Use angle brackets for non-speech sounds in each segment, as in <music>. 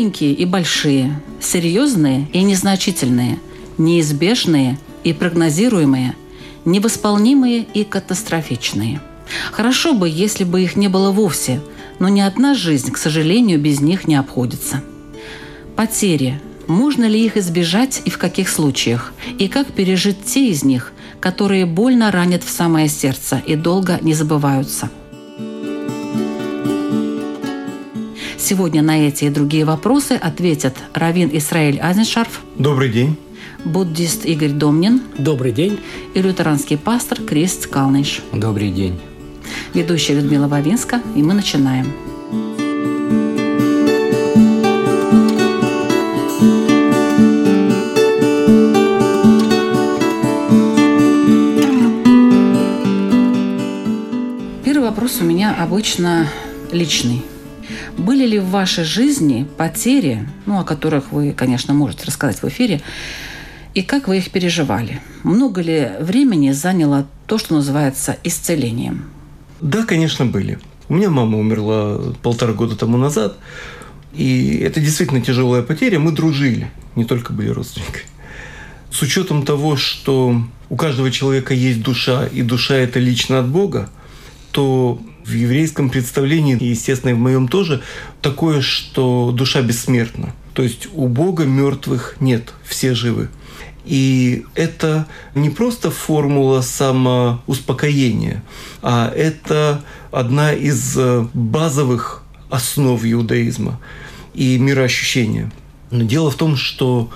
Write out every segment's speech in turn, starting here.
Маленькие и большие, серьезные и незначительные, неизбежные и прогнозируемые, невосполнимые и катастрофичные. Хорошо бы, если бы их не было вовсе, но ни одна жизнь, к сожалению, без них не обходится. Потери. Можно ли их избежать и в каких случаях? И как пережить те из них, которые больно ранят в самое сердце и долго не забываются – Сегодня на эти и другие вопросы ответят Равин Исраиль Азеншарф. Добрый день. Буддист Игорь Домнин. Добрый день. И лютеранский пастор Крест Калныш. Добрый день. Ведущая Людмила Вавинска, и мы начинаем. Первый вопрос у меня обычно личный. Были ли в вашей жизни потери, ну, о которых вы, конечно, можете рассказать в эфире, и как вы их переживали? Много ли времени заняло то, что называется исцелением? Да, конечно, были. У меня мама умерла полтора года тому назад, и это действительно тяжелая потеря. Мы дружили, не только были родственниками. С учетом того, что у каждого человека есть душа, и душа это лично от Бога, то в еврейском представлении, естественно, и в моем тоже, такое, что душа бессмертна. То есть у Бога мертвых нет, все живы. И это не просто формула самоуспокоения, а это одна из базовых основ иудаизма и мироощущения. Но дело в том, что,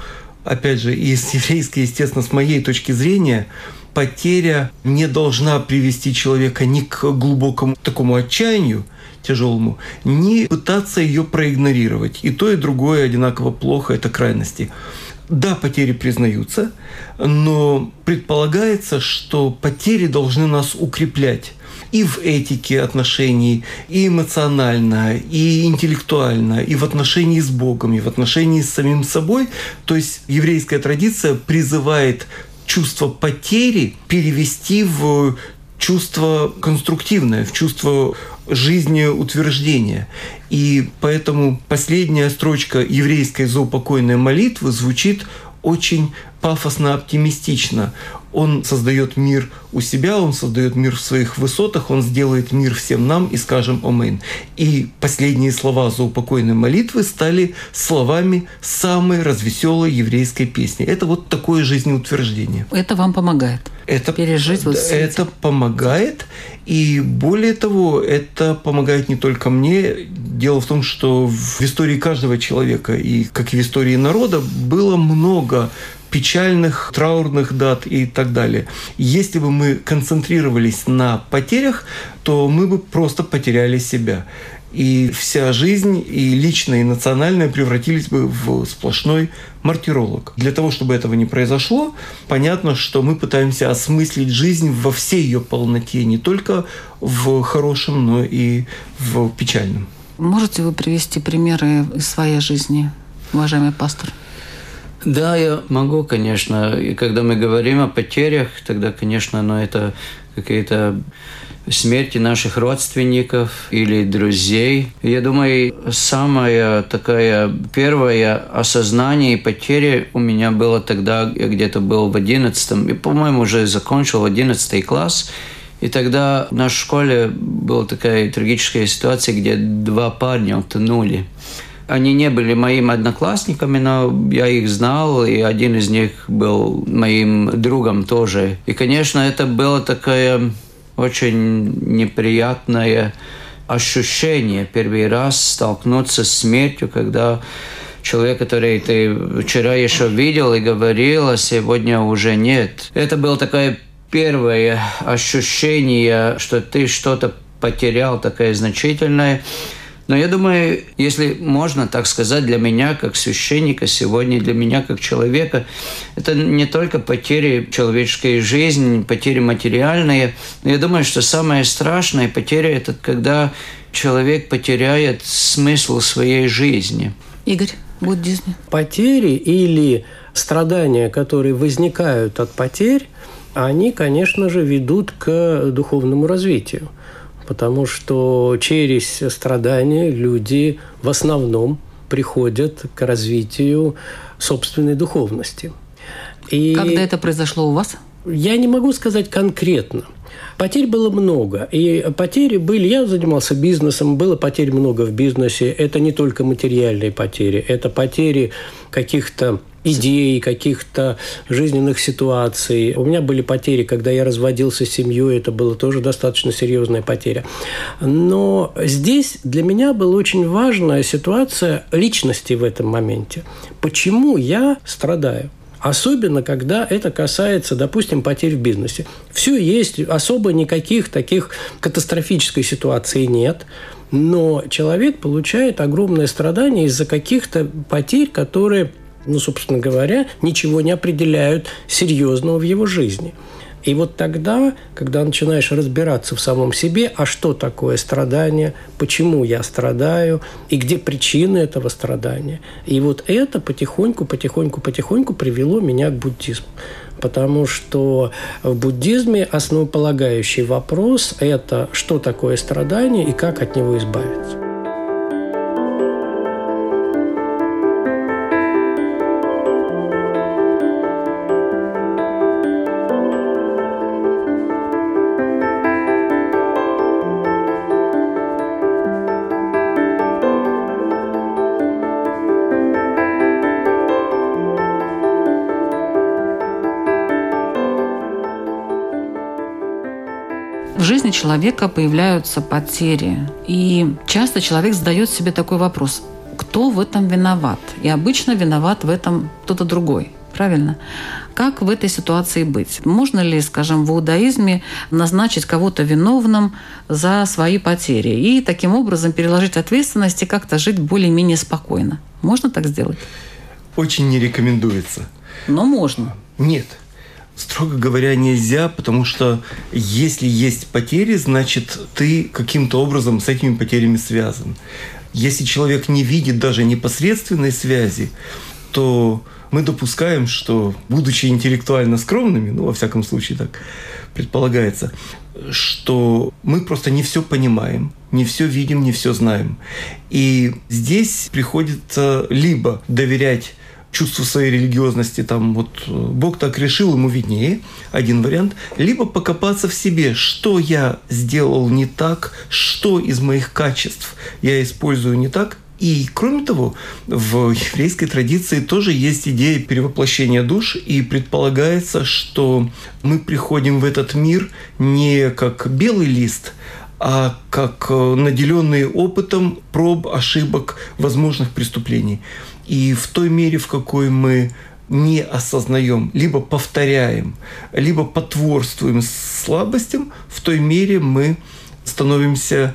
опять же, из <laughs> еврейской, естественно, с моей точки зрения, потеря не должна привести человека ни к глубокому такому отчаянию, тяжелому, ни пытаться ее проигнорировать. И то, и другое одинаково плохо, это крайности. Да, потери признаются, но предполагается, что потери должны нас укреплять и в этике отношений, и эмоционально, и интеллектуально, и в отношении с Богом, и в отношении с самим собой. То есть еврейская традиция призывает чувство потери перевести в чувство конструктивное, в чувство жизнеутверждения. И поэтому последняя строчка еврейской заупокойной молитвы звучит очень пафосно-оптимистично он создает мир у себя, он создает мир в своих высотах, он сделает мир всем нам и скажем «Омейн». И последние слова заупокойной молитвы стали словами самой развеселой еврейской песни. Это вот такое жизнеутверждение. Это вам помогает? Это, пережить вот это помогает, и более того, это помогает не только мне. Дело в том, что в истории каждого человека и как и в истории народа было много печальных, траурных дат и так далее. Если бы мы концентрировались на потерях, то мы бы просто потеряли себя. И вся жизнь, и личная, и национальная превратились бы в сплошной мартиролог. Для того, чтобы этого не произошло, понятно, что мы пытаемся осмыслить жизнь во всей ее полноте, не только в хорошем, но и в печальном. Можете вы привести примеры из своей жизни, уважаемый пастор? Да, я могу, конечно. И когда мы говорим о потерях, тогда, конечно, но ну, это какие-то смерти наших родственников или друзей. Я думаю, самое такое первое осознание и потери у меня было тогда, я где-то был в одиннадцатом, и, по-моему, уже закончил одиннадцатый класс, и тогда в нашей школе была такая трагическая ситуация, где два парня утонули. Они не были моими одноклассниками, но я их знал, и один из них был моим другом тоже. И, конечно, это было такое очень неприятное ощущение первый раз столкнуться с смертью, когда человек, который ты вчера еще видел и говорил, а сегодня уже нет. Это было такое первое ощущение, что ты что-то потерял такая значительная. Но я думаю, если можно так сказать, для меня как священника сегодня, для меня как человека, это не только потери человеческой жизни, потери материальные. Но я думаю, что самая страшная потеря – это когда человек потеряет смысл своей жизни. Игорь, буддизме. Потери или страдания, которые возникают от потерь, они, конечно же, ведут к духовному развитию. Потому что через страдания люди в основном приходят к развитию собственной духовности. И Когда это произошло у вас? Я не могу сказать конкретно. Потерь было много. И потери были... Я занимался бизнесом, было потерь много в бизнесе. Это не только материальные потери, это потери каких-то идей, каких-то жизненных ситуаций. У меня были потери, когда я разводился с семьей, это было тоже достаточно серьезная потеря. Но здесь для меня была очень важная ситуация личности в этом моменте. Почему я страдаю? Особенно, когда это касается, допустим, потерь в бизнесе. Все есть, особо никаких таких катастрофической ситуации нет. Но человек получает огромное страдание из-за каких-то потерь, которые, ну, собственно говоря, ничего не определяют серьезного в его жизни. И вот тогда, когда начинаешь разбираться в самом себе, а что такое страдание, почему я страдаю, и где причины этого страдания. И вот это потихоньку, потихоньку, потихоньку привело меня к буддизму. Потому что в буддизме основополагающий вопрос – это что такое страдание и как от него избавиться. Человека появляются потери. И часто человек задает себе такой вопрос, кто в этом виноват? И обычно виноват в этом кто-то другой. Правильно? Как в этой ситуации быть? Можно ли, скажем, в иудаизме назначить кого-то виновным за свои потери и таким образом переложить ответственность и как-то жить более-менее спокойно? Можно так сделать? Очень не рекомендуется. Но можно. Нет. Строго говоря, нельзя, потому что если есть потери, значит, ты каким-то образом с этими потерями связан. Если человек не видит даже непосредственной связи, то мы допускаем, что, будучи интеллектуально скромными, ну, во всяком случае так предполагается, что мы просто не все понимаем, не все видим, не все знаем. И здесь приходится либо доверять чувству своей религиозности, там вот э, Бог так решил, ему виднее, один вариант, либо покопаться в себе, что я сделал не так, что из моих качеств я использую не так, и кроме того, в еврейской традиции тоже есть идея перевоплощения душ, и предполагается, что мы приходим в этот мир не как белый лист, а как э, наделенные опытом проб, ошибок, возможных преступлений. И в той мере, в какой мы не осознаем, либо повторяем, либо потворствуем слабостям, в той мере мы становимся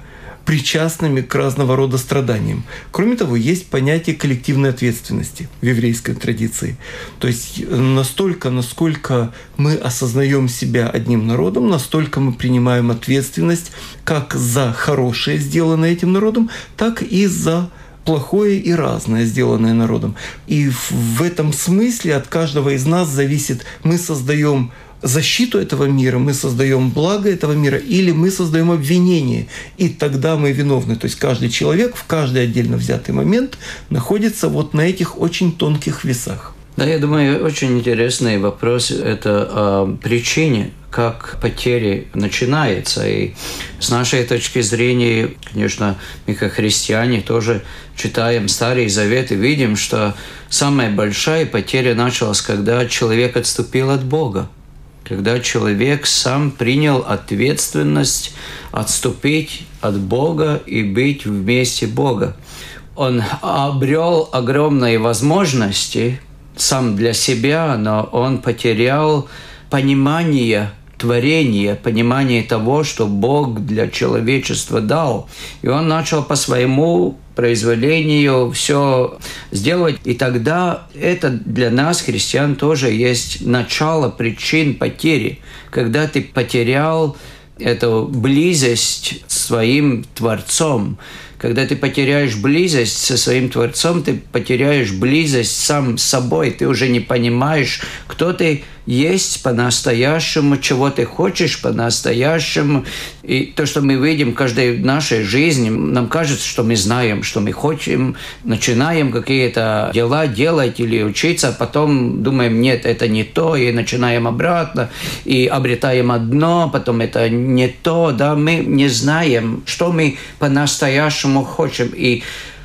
причастными к разного рода страданиям. Кроме того, есть понятие коллективной ответственности в еврейской традиции. То есть настолько, насколько мы осознаем себя одним народом, настолько мы принимаем ответственность как за хорошее, сделанное этим народом, так и за плохое и разное, сделанное народом. И в этом смысле от каждого из нас зависит, мы создаем защиту этого мира, мы создаем благо этого мира, или мы создаем обвинение, и тогда мы виновны. То есть каждый человек в каждый отдельно взятый момент находится вот на этих очень тонких весах. Да, я думаю, очень интересный вопрос – это о причине как потери начинается. И с нашей точки зрения, конечно, мы как христиане тоже читаем Старый Завет и видим, что самая большая потеря началась, когда человек отступил от Бога. Когда человек сам принял ответственность отступить от Бога и быть вместе Бога. Он обрел огромные возможности сам для себя, но он потерял понимание творение, понимание того, что Бог для человечества дал. И он начал по своему произволению все сделать. И тогда это для нас, христиан, тоже есть начало причин потери. Когда ты потерял эту близость с своим Творцом, когда ты потеряешь близость со своим Творцом, ты потеряешь близость сам с собой. Ты уже не понимаешь, кто ты есть по-настоящему, чего ты хочешь по-настоящему. И то, что мы видим каждой нашей жизни, нам кажется, что мы знаем, что мы хотим, начинаем какие-то дела делать или учиться, а потом думаем, нет, это не то, и начинаем обратно, и обретаем одно, потом это не то, да, мы не знаем, что мы по-настоящему хотим. И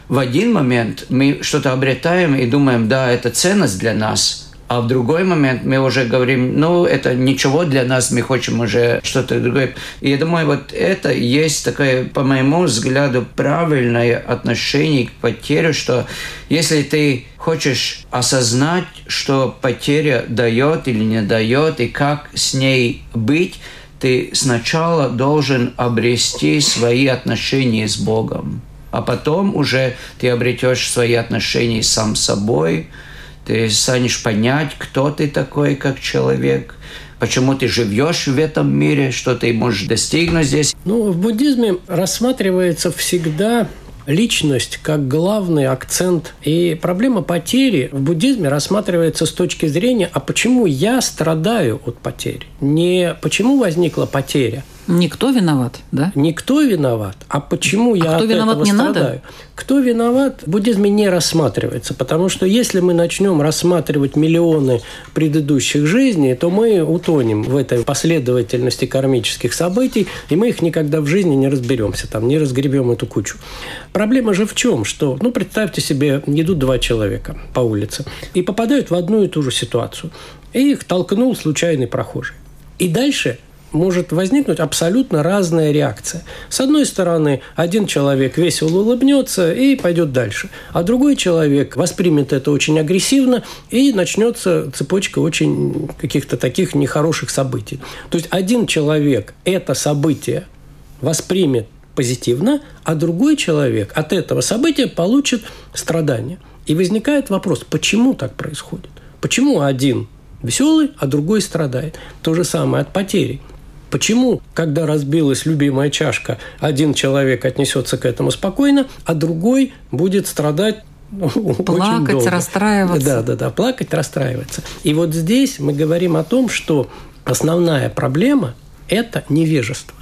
в один момент мы что-то обретаем и думаем, да, это ценность для нас – а в другой момент мы уже говорим, ну, это ничего для нас, мы хотим уже что-то другое. И я думаю, вот это есть такое, по моему взгляду, правильное отношение к потере, что если ты хочешь осознать, что потеря дает или не дает, и как с ней быть, ты сначала должен обрести свои отношения с Богом, а потом уже ты обретешь свои отношения сам с собой, ты станешь понять, кто ты такой как человек, почему ты живешь в этом мире, что ты можешь достигнуть здесь. Ну, в буддизме рассматривается всегда личность как главный акцент. И проблема потери в буддизме рассматривается с точки зрения, а почему я страдаю от потери? Не почему возникла потеря – Никто виноват, да? Никто виноват. А почему а я кто от виноват этого не страдаю? надо? Кто виноват в буддизме не рассматривается, потому что если мы начнем рассматривать миллионы предыдущих жизней, то мы утонем в этой последовательности кармических событий, и мы их никогда в жизни не разберемся, там, не разгребем эту кучу. Проблема же в чем? Что, ну, представьте себе, идут два человека по улице и попадают в одну и ту же ситуацию. И их толкнул случайный прохожий. И дальше может возникнуть абсолютно разная реакция. С одной стороны, один человек весело улыбнется и пойдет дальше, а другой человек воспримет это очень агрессивно и начнется цепочка очень каких-то таких нехороших событий. То есть один человек это событие воспримет позитивно, а другой человек от этого события получит страдания. И возникает вопрос, почему так происходит? Почему один веселый, а другой страдает? То же самое от потери. Почему, когда разбилась любимая чашка, один человек отнесется к этому спокойно, а другой будет страдать ну, <laughs> плакать, расстраиваться. Да, да, да, плакать, расстраиваться. И вот здесь мы говорим о том, что основная проблема – это невежество.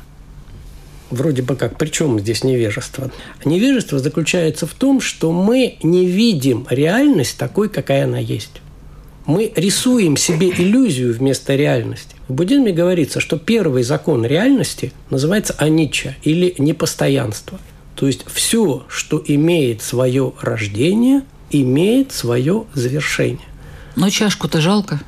Вроде бы как, причем здесь невежество? Невежество заключается в том, что мы не видим реальность такой, какая она есть. Мы рисуем себе иллюзию вместо реальности. В буддизме говорится, что первый закон реальности называется анича или непостоянство. То есть все, что имеет свое рождение, имеет свое завершение. Но чашку-то жалко.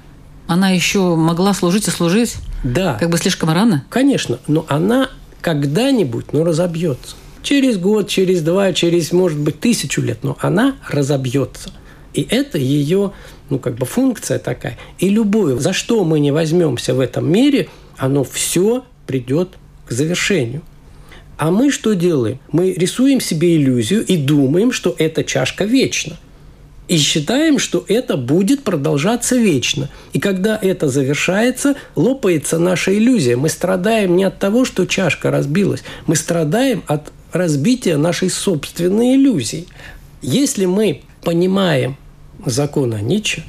Она еще могла служить и служить. Да. Как бы слишком рано. Конечно, но она когда-нибудь, ну, разобьется. Через год, через два, через, может быть, тысячу лет, но она разобьется. И это ее ну, как бы функция такая. И любое, за что мы не возьмемся в этом мире, оно все придет к завершению. А мы что делаем? Мы рисуем себе иллюзию и думаем, что эта чашка вечна. И считаем, что это будет продолжаться вечно. И когда это завершается, лопается наша иллюзия. Мы страдаем не от того, что чашка разбилась. Мы страдаем от разбития нашей собственной иллюзии. Если мы понимаем закона Ницше,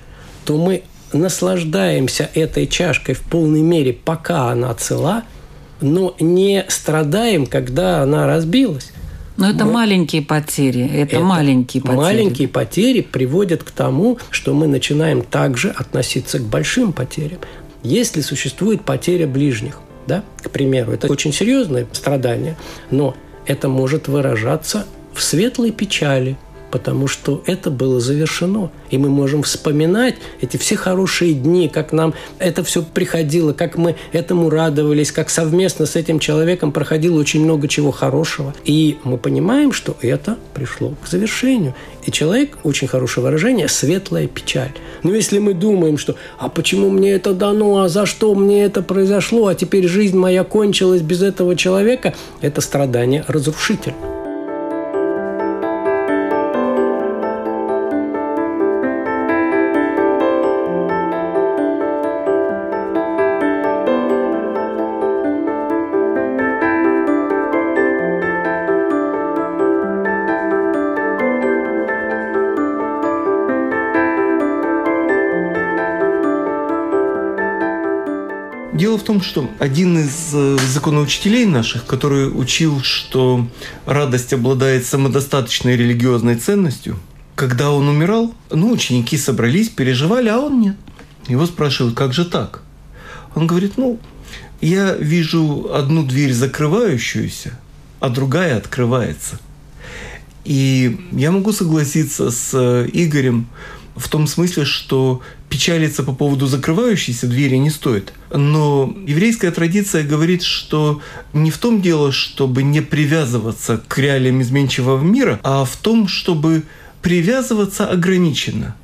то мы наслаждаемся этой чашкой в полной мере, пока она цела, но не страдаем, когда она разбилась. Но это мы... маленькие потери. Это, это маленькие потери. Маленькие потери приводят к тому, что мы начинаем также относиться к большим потерям. Если существует потеря ближних, да, к примеру, это очень серьезное страдание, но это может выражаться в светлой печали, потому что это было завершено. И мы можем вспоминать эти все хорошие дни, как нам это все приходило, как мы этому радовались, как совместно с этим человеком проходило очень много чего хорошего. И мы понимаем, что это пришло к завершению. И человек, очень хорошее выражение, светлая печаль. Но если мы думаем, что «а почему мне это дано, а за что мне это произошло, а теперь жизнь моя кончилась без этого человека», это страдание разрушительно. Дело в том, что один из э, законоучителей наших, который учил, что радость обладает самодостаточной религиозной ценностью, когда он умирал, ну, ученики собрались, переживали, а он нет. Его спрашивают, как же так? Он говорит, ну, я вижу одну дверь закрывающуюся, а другая открывается. И я могу согласиться с э, Игорем в том смысле, что печалиться по поводу закрывающейся двери не стоит. Но еврейская традиция говорит, что не в том дело, чтобы не привязываться к реалиям изменчивого мира, а в том, чтобы привязываться ограниченно.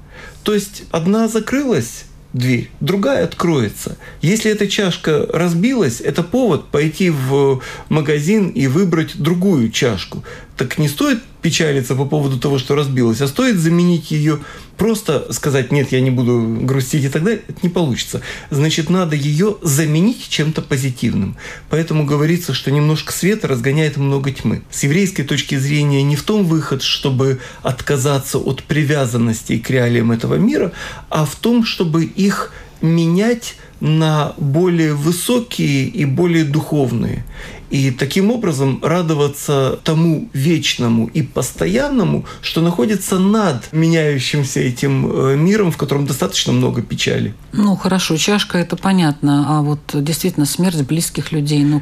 То есть одна закрылась, дверь, другая откроется. Если эта чашка разбилась, это повод пойти в магазин и выбрать другую чашку. Так не стоит печалиться по поводу того, что разбилась, а стоит заменить ее, просто сказать, нет, я не буду грустить и так далее, это не получится. Значит, надо ее заменить чем-то позитивным. Поэтому говорится, что немножко света разгоняет много тьмы. С еврейской точки зрения не в том выход, чтобы отказаться от привязанности к реалиям этого мира, а в том, чтобы их менять на более высокие и более духовные. И таким образом радоваться тому вечному и постоянному, что находится над меняющимся этим э, миром, в котором достаточно много печали. Ну, хорошо, чашка это понятно, а вот действительно смерть близких людей, ну,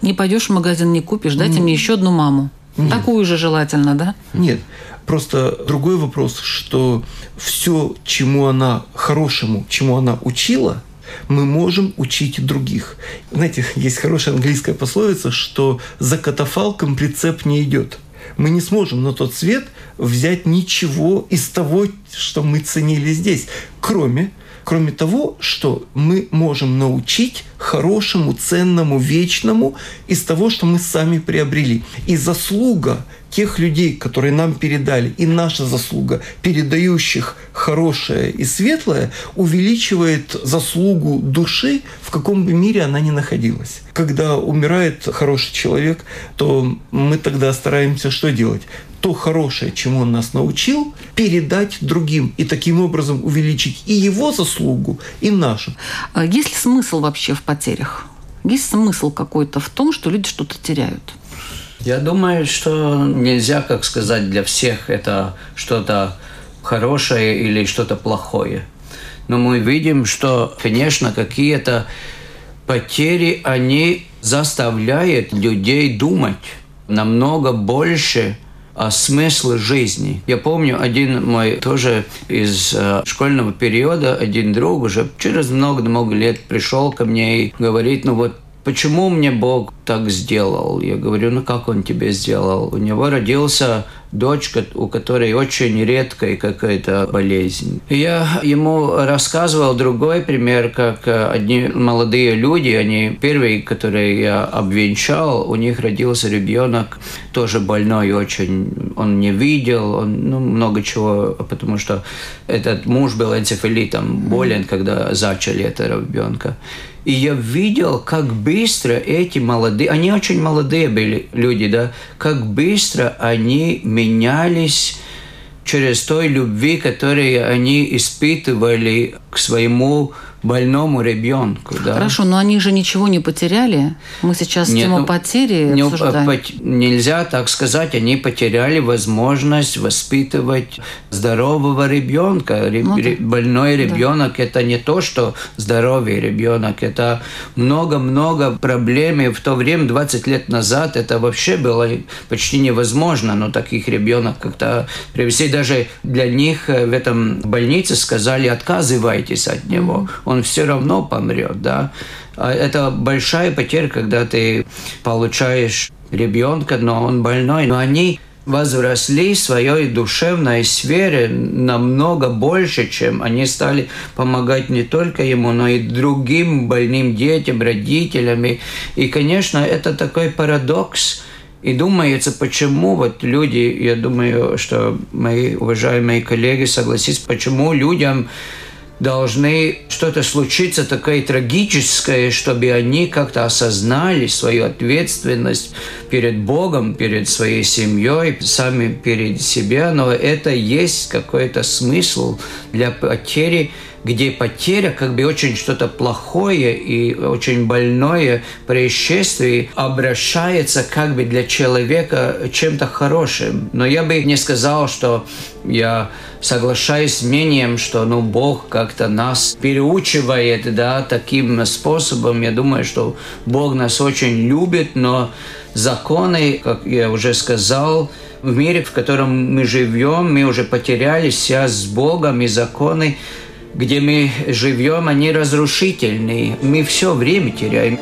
не пойдешь в магазин, не купишь, дайте мне еще одну маму. Нет. Такую же желательно, да? Нет. Просто другой вопрос, что все, чему она хорошему, чему она учила, мы можем учить других. Знаете, есть хорошая английская пословица, что за катафалком прицеп не идет. Мы не сможем на тот свет взять ничего из того, что мы ценили здесь, кроме кроме того, что мы можем научить хорошему, ценному, вечному из того, что мы сами приобрели. И заслуга тех людей, которые нам передали, и наша заслуга, передающих хорошее и светлое, увеличивает заслугу души, в каком бы мире она ни находилась. Когда умирает хороший человек, то мы тогда стараемся что делать? то хорошее, чему он нас научил, передать другим и таким образом увеличить и его заслугу, и нашу. А есть ли смысл вообще в потерях? Есть смысл какой-то в том, что люди что-то теряют? Я думаю, что нельзя, как сказать, для всех это что-то хорошее или что-то плохое. Но мы видим, что, конечно, какие-то потери, они заставляют людей думать намного больше о смысле жизни. Я помню, один мой тоже из э, школьного периода, один друг уже через много-много лет пришел ко мне и говорит, ну вот почему мне Бог так сделал? Я говорю, ну как он тебе сделал? У него родился дочка, у которой очень редкая какая-то болезнь. Я ему рассказывал другой пример, как одни молодые люди, они первые, которые я обвенчал, у них родился ребенок, тоже больной очень, он не видел, он, ну, много чего, потому что этот муж был энцефалитом, болен, когда зачали этого ребенка. И я видел, как быстро эти молодые, они очень молодые были люди, да, как быстро они менялись через той любви, которую они испытывали к своему больному ребенку. Да. Хорошо, но они же ничего не потеряли. Мы сейчас Нет, тему ну, потери не, обсуждаем. Пот, нельзя так сказать. Они потеряли возможность воспитывать здорового ребенка. Ну, да. Больной ребенок да. это не то, что здоровый ребенок. Это много-много проблем. И в то время, 20 лет назад, это вообще было почти невозможно. Но таких ребенок как-то привести. Даже для них в этом больнице сказали, отказывайтесь от него. Mm-hmm он все равно помрет, да. А это большая потеря, когда ты получаешь ребенка, но он больной, но они возросли в своей душевной сфере намного больше, чем они стали помогать не только ему, но и другим больным детям, родителям. И, конечно, это такой парадокс. И думается, почему вот люди, я думаю, что мои уважаемые коллеги согласятся, почему людям должны что-то случиться такое трагическое, чтобы они как-то осознали свою ответственность перед Богом, перед своей семьей, сами перед себя, но это есть какой-то смысл для потери где потеря, как бы очень что-то плохое и очень больное происшествие обращается как бы для человека чем-то хорошим. Но я бы не сказал, что я соглашаюсь с мнением, что ну, Бог как-то нас переучивает да, таким способом. Я думаю, что Бог нас очень любит, но законы, как я уже сказал, в мире, в котором мы живем, мы уже потеряли связь с Богом и законы, где мы живем, они разрушительные. Мы все время теряем.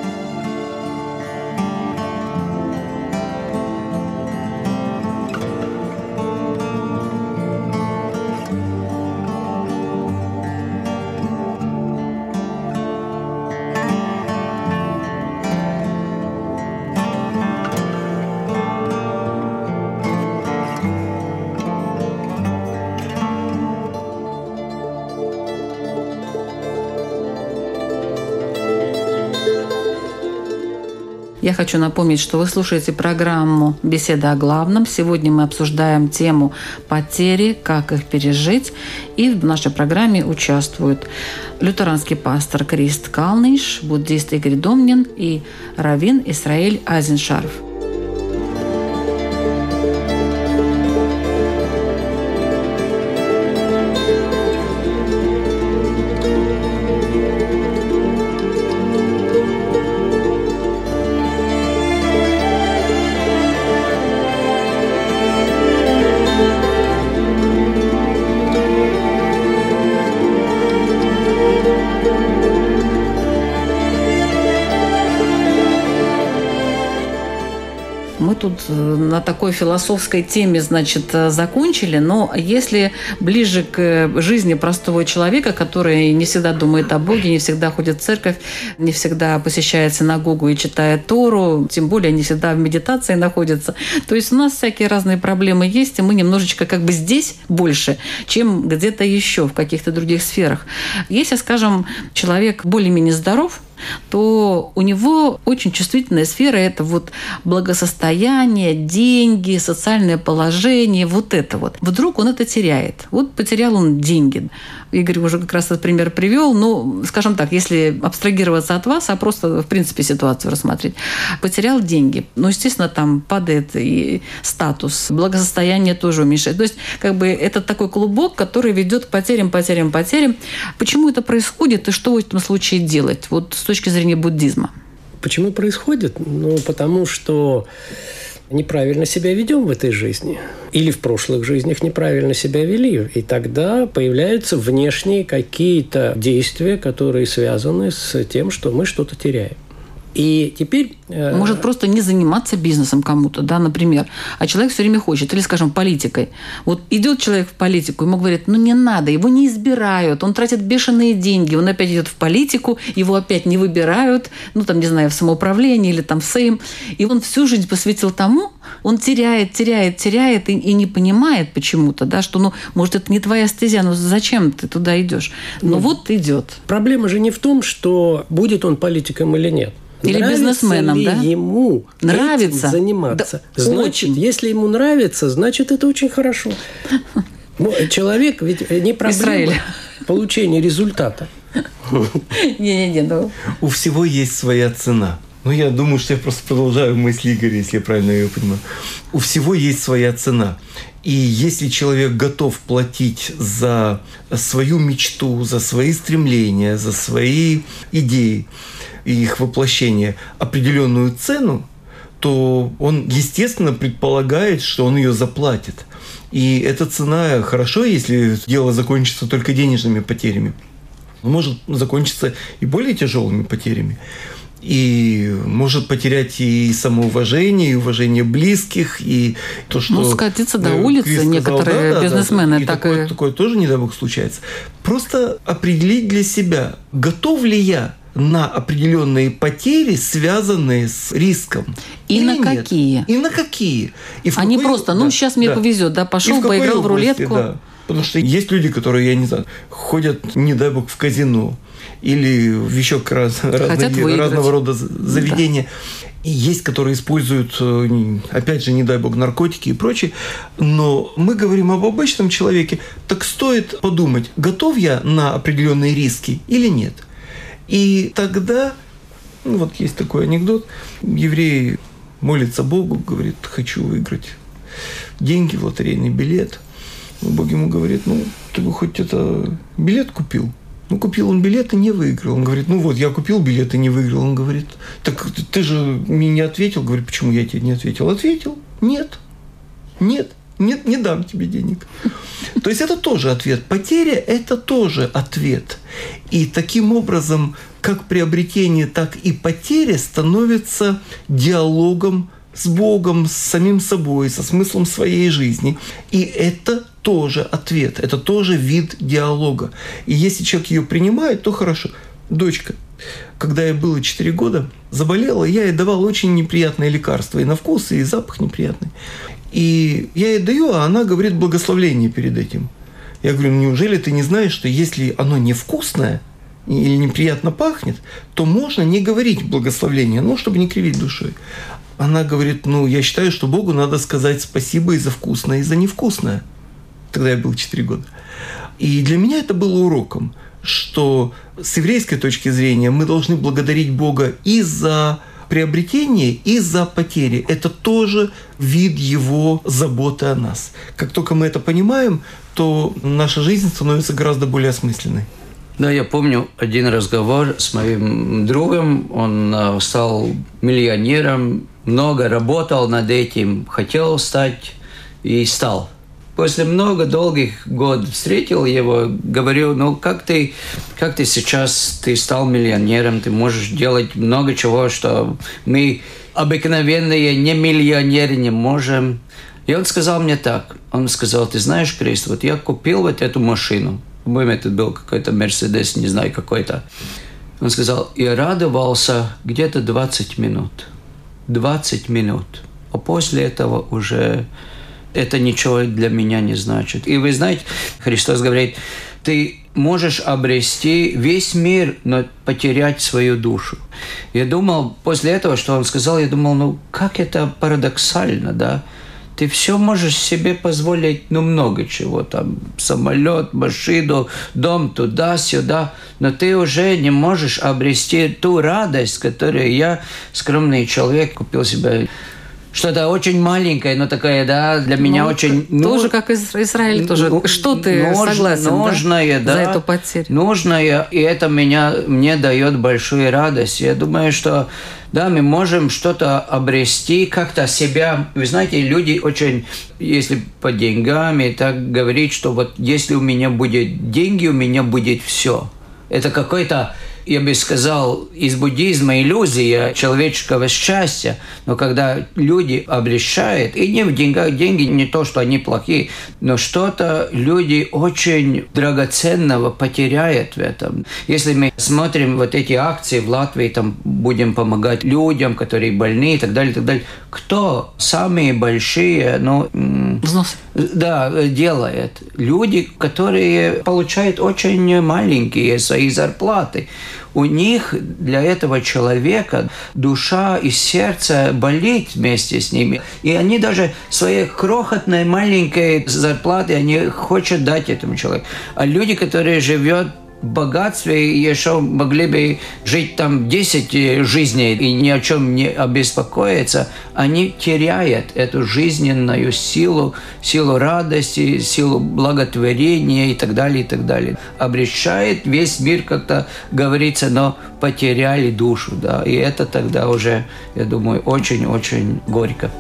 Хочу напомнить, что вы слушаете программу «Беседа о главном». Сегодня мы обсуждаем тему потери, как их пережить. И в нашей программе участвуют лютеранский пастор Крист Калниш, буддист Игорь Домнин и раввин Исраиль Азеншарф. Такой философской теме, значит, э, закончили, но если ближе к жизни простого человека, который не всегда думает о Боге, не всегда ходит в церковь, не всегда посещает синагогу и читает Тору, тем более не всегда в медитации находится. То есть у нас всякие разные проблемы есть, и мы немножечко как бы здесь больше, чем где-то еще в каких-то других сферах. Если, скажем, человек более-менее здоров, то у него очень чувствительная сфера – это вот благосостояние, деньги, социальное положение, вот это вот. Вдруг он это теряет. Вот потерял он деньги. Игорь уже как раз этот пример привел. Ну, скажем так, если абстрагироваться от вас, а просто, в принципе, ситуацию рассмотреть. Потерял деньги. Ну, естественно, там падает и статус, благосостояние тоже уменьшает. То есть, как бы, это такой клубок, который ведет к потерям, потерям, потерям. Почему это происходит и что в этом случае делать? Вот с точки зрения буддизма. Почему происходит? Ну, потому что неправильно себя ведем в этой жизни. Или в прошлых жизнях неправильно себя вели. И тогда появляются внешние какие-то действия, которые связаны с тем, что мы что-то теряем. И теперь... Э, Может просто не заниматься бизнесом кому-то, да, например. А человек все время хочет. Или, скажем, политикой. Вот идет человек в политику, ему говорят, ну не надо, его не избирают, он тратит бешеные деньги, он опять идет в политику, его опять не выбирают, ну там, не знаю, в самоуправлении или там в Сейм. И он всю жизнь посвятил тому, он теряет, теряет, теряет и, и не понимает почему-то, да, что, ну, может, это не твоя стезя, но зачем ты туда идешь? Ну, ну вот идет. Проблема же не в том, что будет он политиком или нет. Или нравится бизнесменом, ли да? ему нравится заниматься? Да, значит, очень. если ему нравится, значит, это очень хорошо. Ну, человек ведь не проблема. Израиль. получения результата. Не-не-не, ну... У всего есть своя цена. Ну, я думаю, что я просто продолжаю мысли Игоря, если я правильно ее понимаю. У всего есть своя цена. И если человек готов платить за свою мечту, за свои стремления, за свои идеи и их воплощение определенную цену, то он, естественно, предполагает, что он ее заплатит. И эта цена хорошо, если дело закончится только денежными потерями. Может закончиться и более тяжелыми потерями и может потерять и самоуважение, и уважение близких, и то, что... Ну, скатиться до улицы сказал, некоторые да, бизнесмены. Да, да, так такое, и... такое тоже, не дай бог, случается. Просто определить для себя, готов ли я на определенные потери, связанные с риском. И на нет? какие? И на какие? И в Они какой... просто, ну, да, сейчас мне да. повезет, да, пошел, поиграл области, в рулетку. Да. Потому что есть люди, которые, я не знаю, ходят, не дай бог, в казино или в еще раз, разные, разного рода заведения. Да. И есть, которые используют, э, опять же, не дай бог, наркотики и прочее. Но мы говорим об обычном человеке. Так стоит подумать, готов я на определенные риски или нет. И тогда, ну вот есть такой анекдот, еврей молится Богу, говорит, хочу выиграть деньги в лотерейный билет. Бог ему говорит, ну, ты бы хоть это билет купил. Ну, купил он билет и не выиграл. Он говорит, ну вот, я купил билет и не выиграл. Он говорит, так ты же мне не ответил. Говорит, почему я тебе не ответил? Ответил. Нет. Нет. Нет, не дам тебе денег. То есть это тоже ответ. Потеря – это тоже ответ. И таким образом, как приобретение, так и потеря становятся диалогом с Богом, с самим собой, со смыслом своей жизни. И это тоже ответ, это тоже вид диалога. И если человек ее принимает, то хорошо. Дочка, когда я было 4 года, заболела, я ей давал очень неприятное лекарство. И на вкус, и запах неприятный. И я ей даю, а она говорит благословление перед этим. Я говорю, «Ну, неужели ты не знаешь, что если оно невкусное или неприятно пахнет, то можно не говорить благословление, ну, чтобы не кривить душой. Она говорит, ну, я считаю, что Богу надо сказать спасибо и за вкусное, и за невкусное. Тогда я был 4 года. И для меня это было уроком, что с еврейской точки зрения мы должны благодарить Бога и за приобретение, и за потери. Это тоже вид его заботы о нас. Как только мы это понимаем, то наша жизнь становится гораздо более осмысленной. Да, я помню один разговор с моим другом. Он э, стал миллионером, много работал над этим, хотел стать и стал. После много долгих год встретил его, говорю, ну как ты, как ты сейчас, ты стал миллионером, ты можешь делать много чего, что мы обыкновенные не миллионеры не можем. И он сказал мне так, он сказал, ты знаешь, Крест, вот я купил вот эту машину, по-моему, это был какой-то Мерседес, не знаю, какой-то. Он сказал, я радовался где-то 20 минут. 20 минут. А после этого уже это ничего для меня не значит. И вы знаете, Христос говорит, ты можешь обрести весь мир, но потерять свою душу. Я думал, после этого, что он сказал, я думал, ну как это парадоксально, да? Ты все можешь себе позволить, ну, много чего, там, самолет, машину, дом туда-сюда, но ты уже не можешь обрести ту радость, которую я, скромный человек, купил себе что-то очень маленькое, но такая, да, для меня ну, очень... Ну, тоже как Израиль, тоже. Ну, что ты нуж, согласен, нужное, да, да, за эту потерю? Нужное, и это меня, мне дает большую радость. Я думаю, что да, мы можем что-то обрести, как-то себя. Вы знаете, люди очень, если по деньгам, и так говорить, что вот если у меня будет деньги, у меня будет все. Это какой-то я бы сказал, из буддизма иллюзия человеческого счастья, но когда люди обращают, и не в деньгах, деньги не то, что они плохие, но что-то люди очень драгоценного потеряют в этом. Если мы смотрим вот эти акции в Латвии, там будем помогать людям, которые больны и так далее, и так далее, кто самые большие, ну... Взносы да, делает. Люди, которые получают очень маленькие свои зарплаты. У них для этого человека душа и сердце болит вместе с ними. И они даже свои крохотные маленькие зарплаты, они хотят дать этому человеку. А люди, которые живут богатстве еще могли бы жить там 10 жизней и ни о чем не обеспокоиться, они теряют эту жизненную силу, силу радости, силу благотворения и так далее, и так далее. Обращает весь мир, как-то говорится, но потеряли душу, да, и это тогда уже, я думаю, очень-очень горько.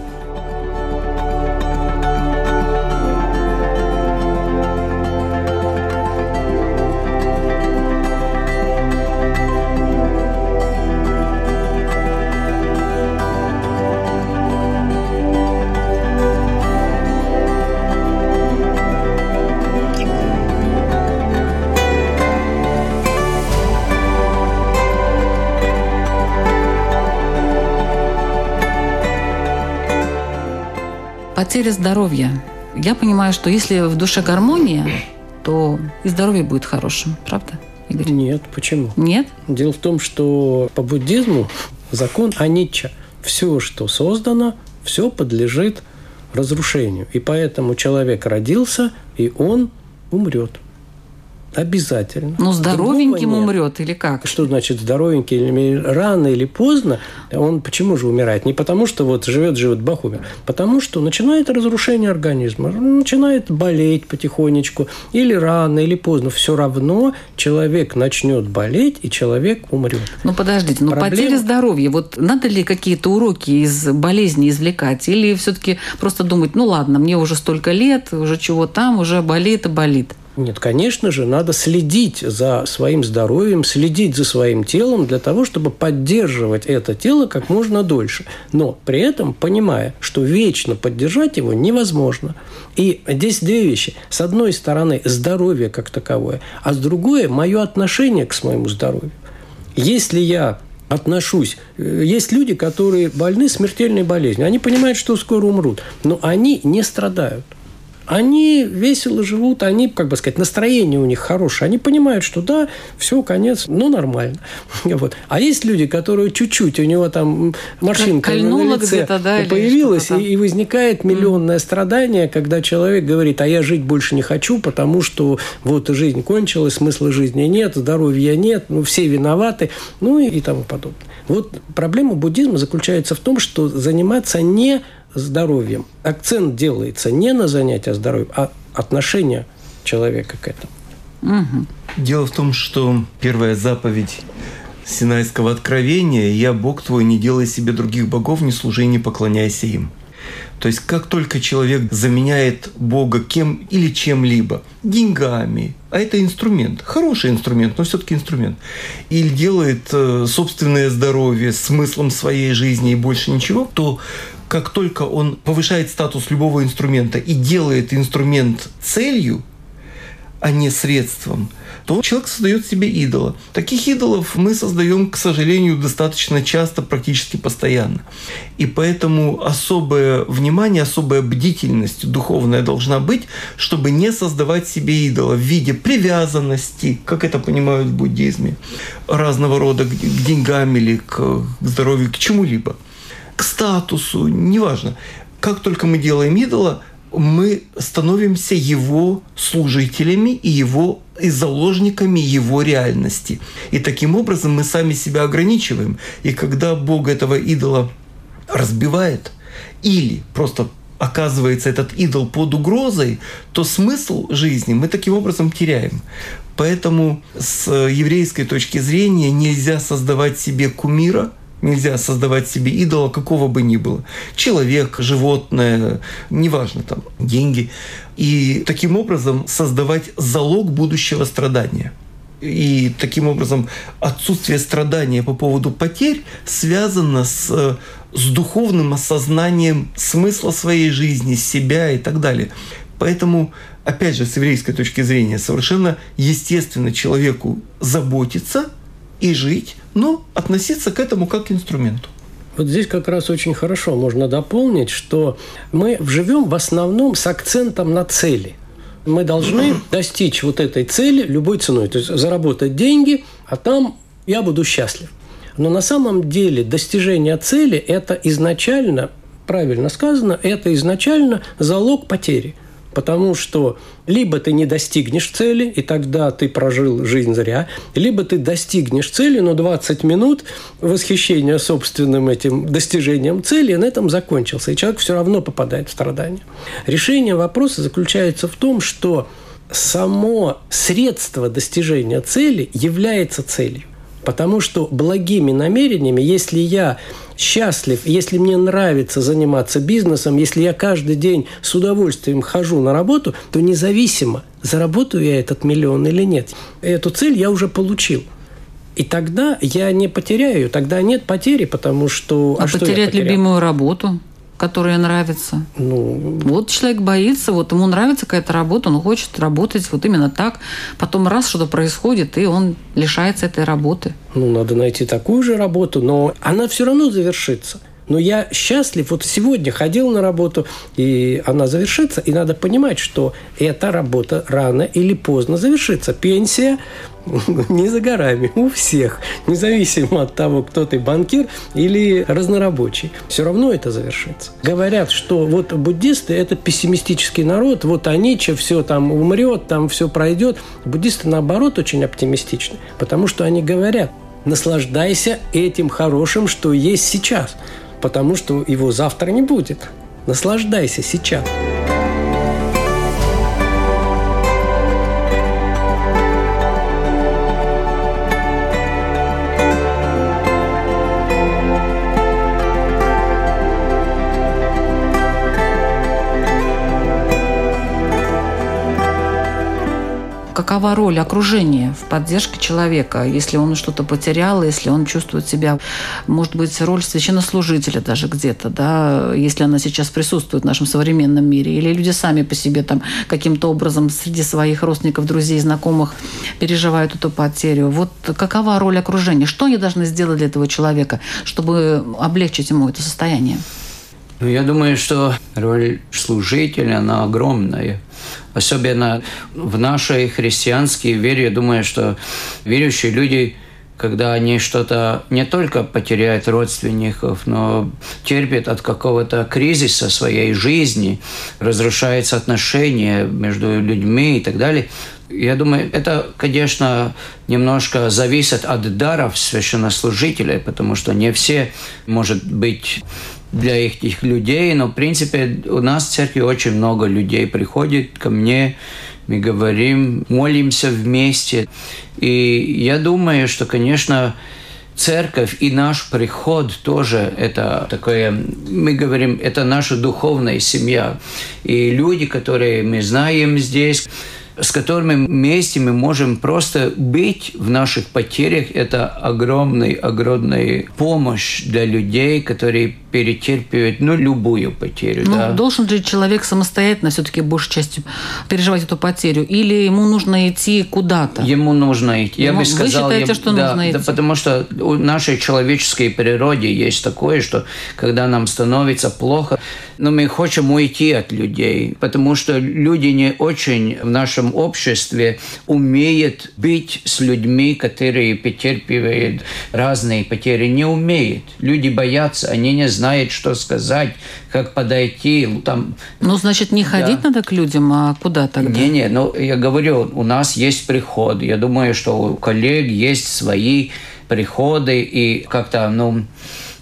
Потеря здоровья. Я понимаю, что если в душе гармония, то и здоровье будет хорошим, правда? Игорь? Нет, почему? Нет? Дело в том, что по буддизму закон аничча. Все, что создано, все подлежит разрушению. И поэтому человек родился, и он умрет. Обязательно. Ну, здоровеньким умрет или как? Что значит здоровенький? Рано или поздно он почему же умирает? Не потому, что вот живет, живет, бах, умер. Потому что начинает разрушение организма, начинает болеть потихонечку. Или рано, или поздно. Все равно человек начнет болеть, и человек умрет. Ну, подождите, ну, Проблема... потеря здоровья. Вот надо ли какие-то уроки из болезни извлекать? Или все-таки просто думать, ну, ладно, мне уже столько лет, уже чего там, уже болит и болит? Нет, конечно же, надо следить за своим здоровьем, следить за своим телом для того, чтобы поддерживать это тело как можно дольше. Но при этом понимая, что вечно поддержать его невозможно. И здесь две вещи. С одной стороны, здоровье как таковое, а с другой – мое отношение к своему здоровью. Если я отношусь. Есть люди, которые больны смертельной болезнью. Они понимают, что скоро умрут, но они не страдают они весело живут, они, как бы сказать, настроение у них хорошее, они понимают, что да, все, конец, ну, нормально. <laughs> Вот. А есть люди, которые чуть-чуть, у него там морщинка на лице да, появилась, и, и возникает миллионное mm. страдание, когда человек говорит, а я жить больше не хочу, потому что вот жизнь кончилась, смысла жизни нет, здоровья нет, ну, все виноваты, ну и, и тому подобное. Вот проблема буддизма заключается в том, что заниматься не здоровьем. Акцент делается не на занятие здоровьем, а отношение человека к этому. Угу. Дело в том, что первая заповедь Синайского откровения «Я Бог твой, не делай себе других богов, не служи, не поклоняйся им». То есть как только человек заменяет Бога кем или чем-либо, деньгами, а это инструмент, хороший инструмент, но все-таки инструмент, или делает э, собственное здоровье смыслом своей жизни и больше ничего, то как только он повышает статус любого инструмента и делает инструмент целью, а не средством, то человек создает себе идола. Таких идолов мы создаем, к сожалению, достаточно часто, практически постоянно. И поэтому особое внимание, особая бдительность духовная должна быть, чтобы не создавать себе идола в виде привязанности, как это понимают в буддизме, разного рода к деньгам или к здоровью, к чему-либо к статусу, неважно. Как только мы делаем идола, мы становимся его служителями и его и заложниками его реальности. И таким образом мы сами себя ограничиваем. И когда Бог этого идола разбивает или просто оказывается этот идол под угрозой, то смысл жизни мы таким образом теряем. Поэтому с еврейской точки зрения нельзя создавать себе кумира – Нельзя создавать себе идола какого бы ни было. Человек, животное, неважно там, деньги. И таким образом создавать залог будущего страдания. И таким образом отсутствие страдания по поводу потерь связано с, с духовным осознанием смысла своей жизни, себя и так далее. Поэтому, опять же, с еврейской точки зрения, совершенно естественно человеку заботиться – и жить, но относиться к этому как к инструменту. Вот здесь как раз очень хорошо можно дополнить, что мы живем в основном с акцентом на цели. Мы должны <clears throat> достичь вот этой цели любой ценой. То есть заработать деньги, а там я буду счастлив. Но на самом деле достижение цели – это изначально, правильно сказано, это изначально залог потери – Потому что либо ты не достигнешь цели, и тогда ты прожил жизнь зря, либо ты достигнешь цели, но 20 минут восхищения собственным этим достижением цели, и на этом закончился. И человек все равно попадает в страдания. Решение вопроса заключается в том, что само средство достижения цели является целью. Потому что благими намерениями, если я счастлив, если мне нравится заниматься бизнесом, если я каждый день с удовольствием хожу на работу, то независимо, заработаю я этот миллион или нет, эту цель я уже получил. И тогда я не потеряю, тогда нет потери, потому что... А, а потерять любимую работу? Которая нравится. Ну, вот человек боится, вот ему нравится какая-то работа, он хочет работать вот именно так. Потом раз что-то происходит, и он лишается этой работы. Ну, надо найти такую же работу, но она все равно завершится. Но я счастлив. Вот сегодня ходил на работу, и она завершится. И надо понимать, что эта работа рано или поздно завершится. Пенсия <laughs> не за горами у всех, независимо от того, кто ты банкир или разнорабочий. Все равно это завершится. Говорят, что вот буддисты – это пессимистический народ, вот они, че все там умрет, там все пройдет. Буддисты, наоборот, очень оптимистичны, потому что они говорят, наслаждайся этим хорошим, что есть сейчас, потому что его завтра не будет. Наслаждайся сейчас. Какова роль окружения в поддержке человека, если он что-то потерял, если он чувствует себя, может быть, роль священнослужителя даже где-то, да, если она сейчас присутствует в нашем современном мире, или люди сами по себе там каким-то образом среди своих родственников, друзей, знакомых переживают эту потерю. Вот какова роль окружения? Что они должны сделать для этого человека, чтобы облегчить ему это состояние? Ну, я думаю, что роль служителя, она огромная. Особенно в нашей христианской вере, я думаю, что верующие люди когда они что-то не только потеряют родственников, но терпят от какого-то кризиса своей жизни, разрушаются отношения между людьми и так далее. Я думаю, это, конечно, немножко зависит от даров священнослужителей, потому что не все, может быть, для этих людей, но, в принципе, у нас в церкви очень много людей приходит ко мне, мы говорим, молимся вместе. И я думаю, что, конечно, церковь и наш приход тоже это такое, мы говорим, это наша духовная семья. И люди, которые мы знаем здесь, с которыми вместе мы можем просто быть в наших потерях. Это огромный, огромная помощь для людей, которые перетерпевают ну, любую потерю. Ну, да. Должен ли человек самостоятельно все-таки большей частью переживать эту потерю? Или ему нужно идти куда-то? Ему нужно идти. Ему, Я бы сказал, вы считаете, ему, что да, нужно идти? Да, потому что у нашей человеческой природе есть такое, что когда нам становится плохо, но мы хотим уйти от людей, потому что люди не очень в нашем обществе умеют быть с людьми, которые потерпевают разные потери. Не умеют. Люди боятся, они не знают, что сказать, как подойти. Там, ну, значит, не ходить да. надо к людям, а куда тогда? Не-не, ну, я говорю, у нас есть приход. Я думаю, что у коллег есть свои приходы и как-то, ну,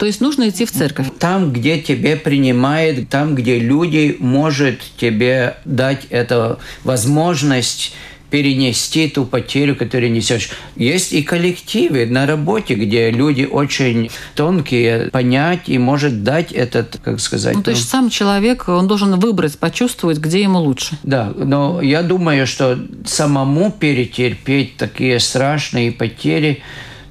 то есть нужно идти в церковь. Там, где тебе принимает, там, где люди может тебе дать эту возможность перенести ту потерю, которую несешь. Есть и коллективы на работе, где люди очень тонкие, понять и может дать этот, как сказать... Ну, то есть сам человек, он должен выбрать, почувствовать, где ему лучше. Да, но я думаю, что самому перетерпеть такие страшные потери,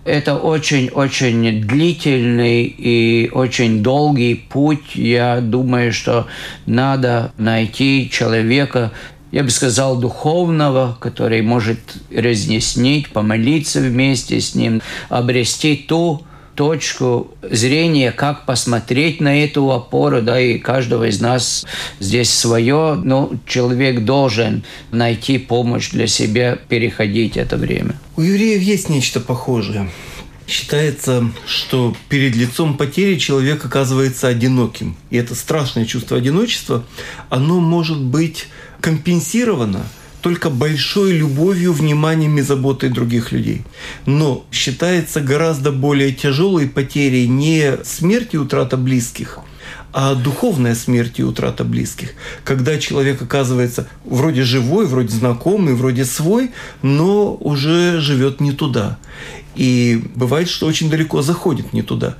это очень-очень длительный и очень долгий путь. Я думаю, что надо найти человека, я бы сказал, духовного, который может разнеснить, помолиться вместе с ним, обрести ту точку зрения, как посмотреть на эту опору, да, и каждого из нас здесь свое, но человек должен найти помощь для себя, переходить это время. У евреев есть нечто похожее. Считается, что перед лицом потери человек оказывается одиноким. И это страшное чувство одиночества, оно может быть компенсировано – только большой любовью, вниманием и заботой других людей. Но считается гораздо более тяжелой потерей не смерть и утрата близких, а духовная смерть и утрата близких. Когда человек оказывается вроде живой, вроде знакомый, вроде свой, но уже живет не туда. И бывает, что очень далеко заходит не туда.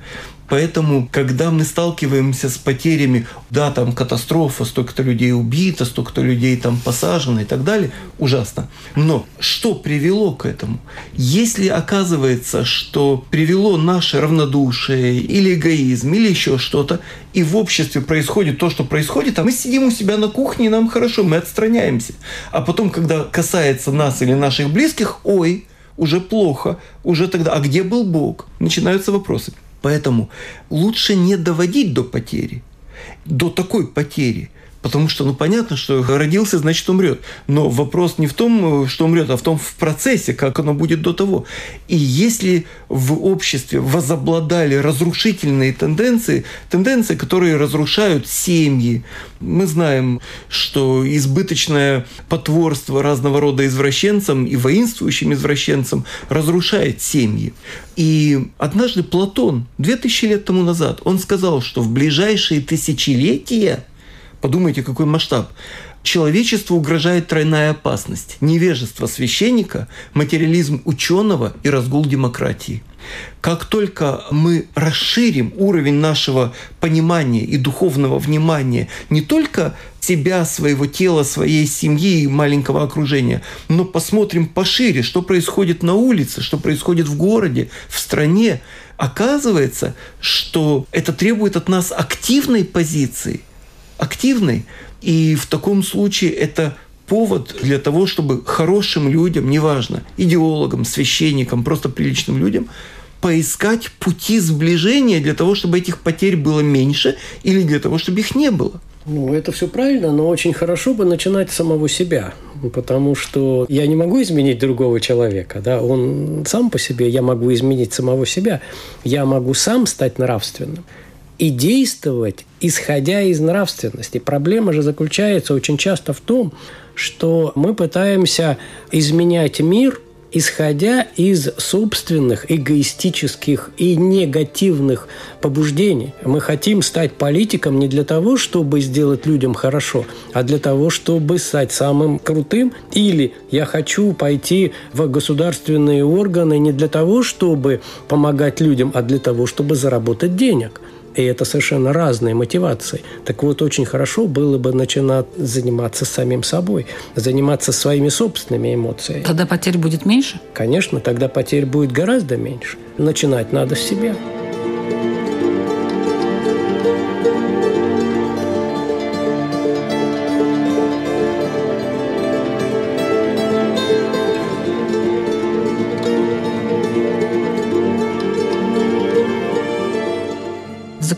Поэтому, когда мы сталкиваемся с потерями, да, там катастрофа, столько-то людей убито, столько-то людей там посажено и так далее, ужасно. Но что привело к этому? Если оказывается, что привело наше равнодушие или эгоизм, или еще что-то, и в обществе происходит то, что происходит, а мы сидим у себя на кухне, и нам хорошо, мы отстраняемся. А потом, когда касается нас или наших близких, ой, уже плохо, уже тогда, а где был Бог? Начинаются вопросы. Поэтому лучше не доводить до потери, до такой потери – Потому что, ну, понятно, что родился, значит, умрет. Но вопрос не в том, что умрет, а в том, в процессе, как оно будет до того. И если в обществе возобладали разрушительные тенденции, тенденции, которые разрушают семьи, мы знаем, что избыточное потворство разного рода извращенцам и воинствующим извращенцам разрушает семьи. И однажды Платон, две тысячи лет тому назад, он сказал, что в ближайшие тысячелетия – Подумайте, какой масштаб. Человечеству угрожает тройная опасность. Невежество священника, материализм ученого и разгул демократии. Как только мы расширим уровень нашего понимания и духовного внимания не только себя, своего тела, своей семьи и маленького окружения, но посмотрим пошире, что происходит на улице, что происходит в городе, в стране, оказывается, что это требует от нас активной позиции – активной. И в таком случае это повод для того, чтобы хорошим людям, неважно, идеологам, священникам, просто приличным людям, поискать пути сближения для того, чтобы этих потерь было меньше или для того, чтобы их не было. Ну, это все правильно, но очень хорошо бы начинать с самого себя, потому что я не могу изменить другого человека, да, он сам по себе, я могу изменить самого себя, я могу сам стать нравственным и действовать, исходя из нравственности. Проблема же заключается очень часто в том, что мы пытаемся изменять мир – исходя из собственных эгоистических и негативных побуждений. Мы хотим стать политиком не для того, чтобы сделать людям хорошо, а для того, чтобы стать самым крутым. Или я хочу пойти в государственные органы не для того, чтобы помогать людям, а для того, чтобы заработать денег. И это совершенно разные мотивации. Так вот, очень хорошо было бы начинать заниматься самим собой, заниматься своими собственными эмоциями. Тогда потерь будет меньше? Конечно, тогда потерь будет гораздо меньше. Начинать надо с себя.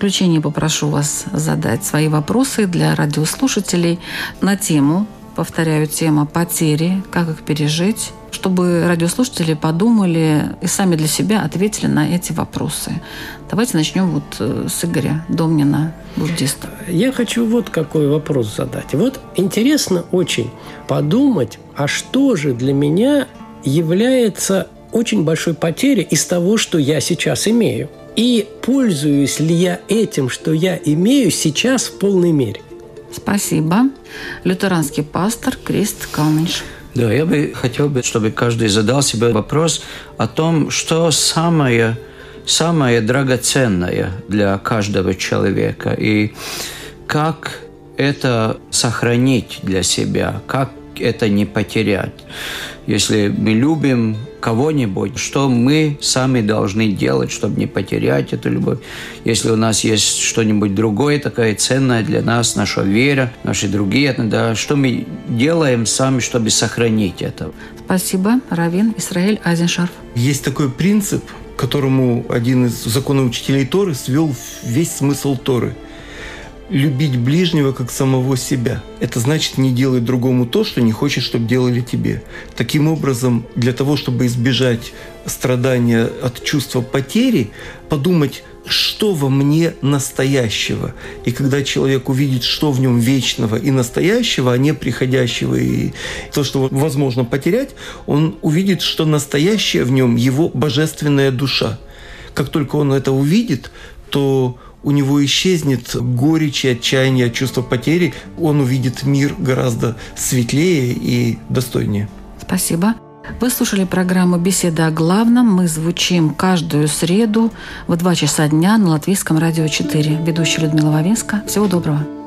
Заключение попрошу вас задать свои вопросы для радиослушателей на тему, повторяю, тема потери, как их пережить, чтобы радиослушатели подумали и сами для себя ответили на эти вопросы. Давайте начнем вот э, с Игоря Домнина, буддиста. Я хочу вот какой вопрос задать. Вот интересно очень подумать, а что же для меня является очень большой потерей из того, что я сейчас имею – и пользуюсь ли я этим, что я имею сейчас в полной мере. Спасибо. Лютеранский пастор Крист Калныш. Да, я бы хотел бы, чтобы каждый задал себе вопрос о том, что самое, самое драгоценное для каждого человека и как это сохранить для себя, как это не потерять. Если мы любим кого-нибудь, что мы сами должны делать, чтобы не потерять эту любовь. Если у нас есть что-нибудь другое, такое ценное для нас, наша вера, наши другие, да, что мы делаем сами, чтобы сохранить это. Спасибо, Равин Исраиль Айзеншарф. Есть такой принцип, которому один из законоучителей Торы свел весь смысл Торы. Любить ближнего как самого себя. Это значит не делать другому то, что не хочешь, чтобы делали тебе. Таким образом, для того, чтобы избежать страдания от чувства потери, подумать, что во мне настоящего. И когда человек увидит, что в нем вечного и настоящего, а не приходящего и то, что возможно потерять, он увидит, что настоящее в нем его божественная душа. Как только он это увидит, то у него исчезнет горечь и отчаяние, чувство потери, он увидит мир гораздо светлее и достойнее. Спасибо. Вы слушали программу «Беседа о главном». Мы звучим каждую среду в 2 часа дня на Латвийском радио 4. Ведущая Людмила Вавинска. Всего доброго.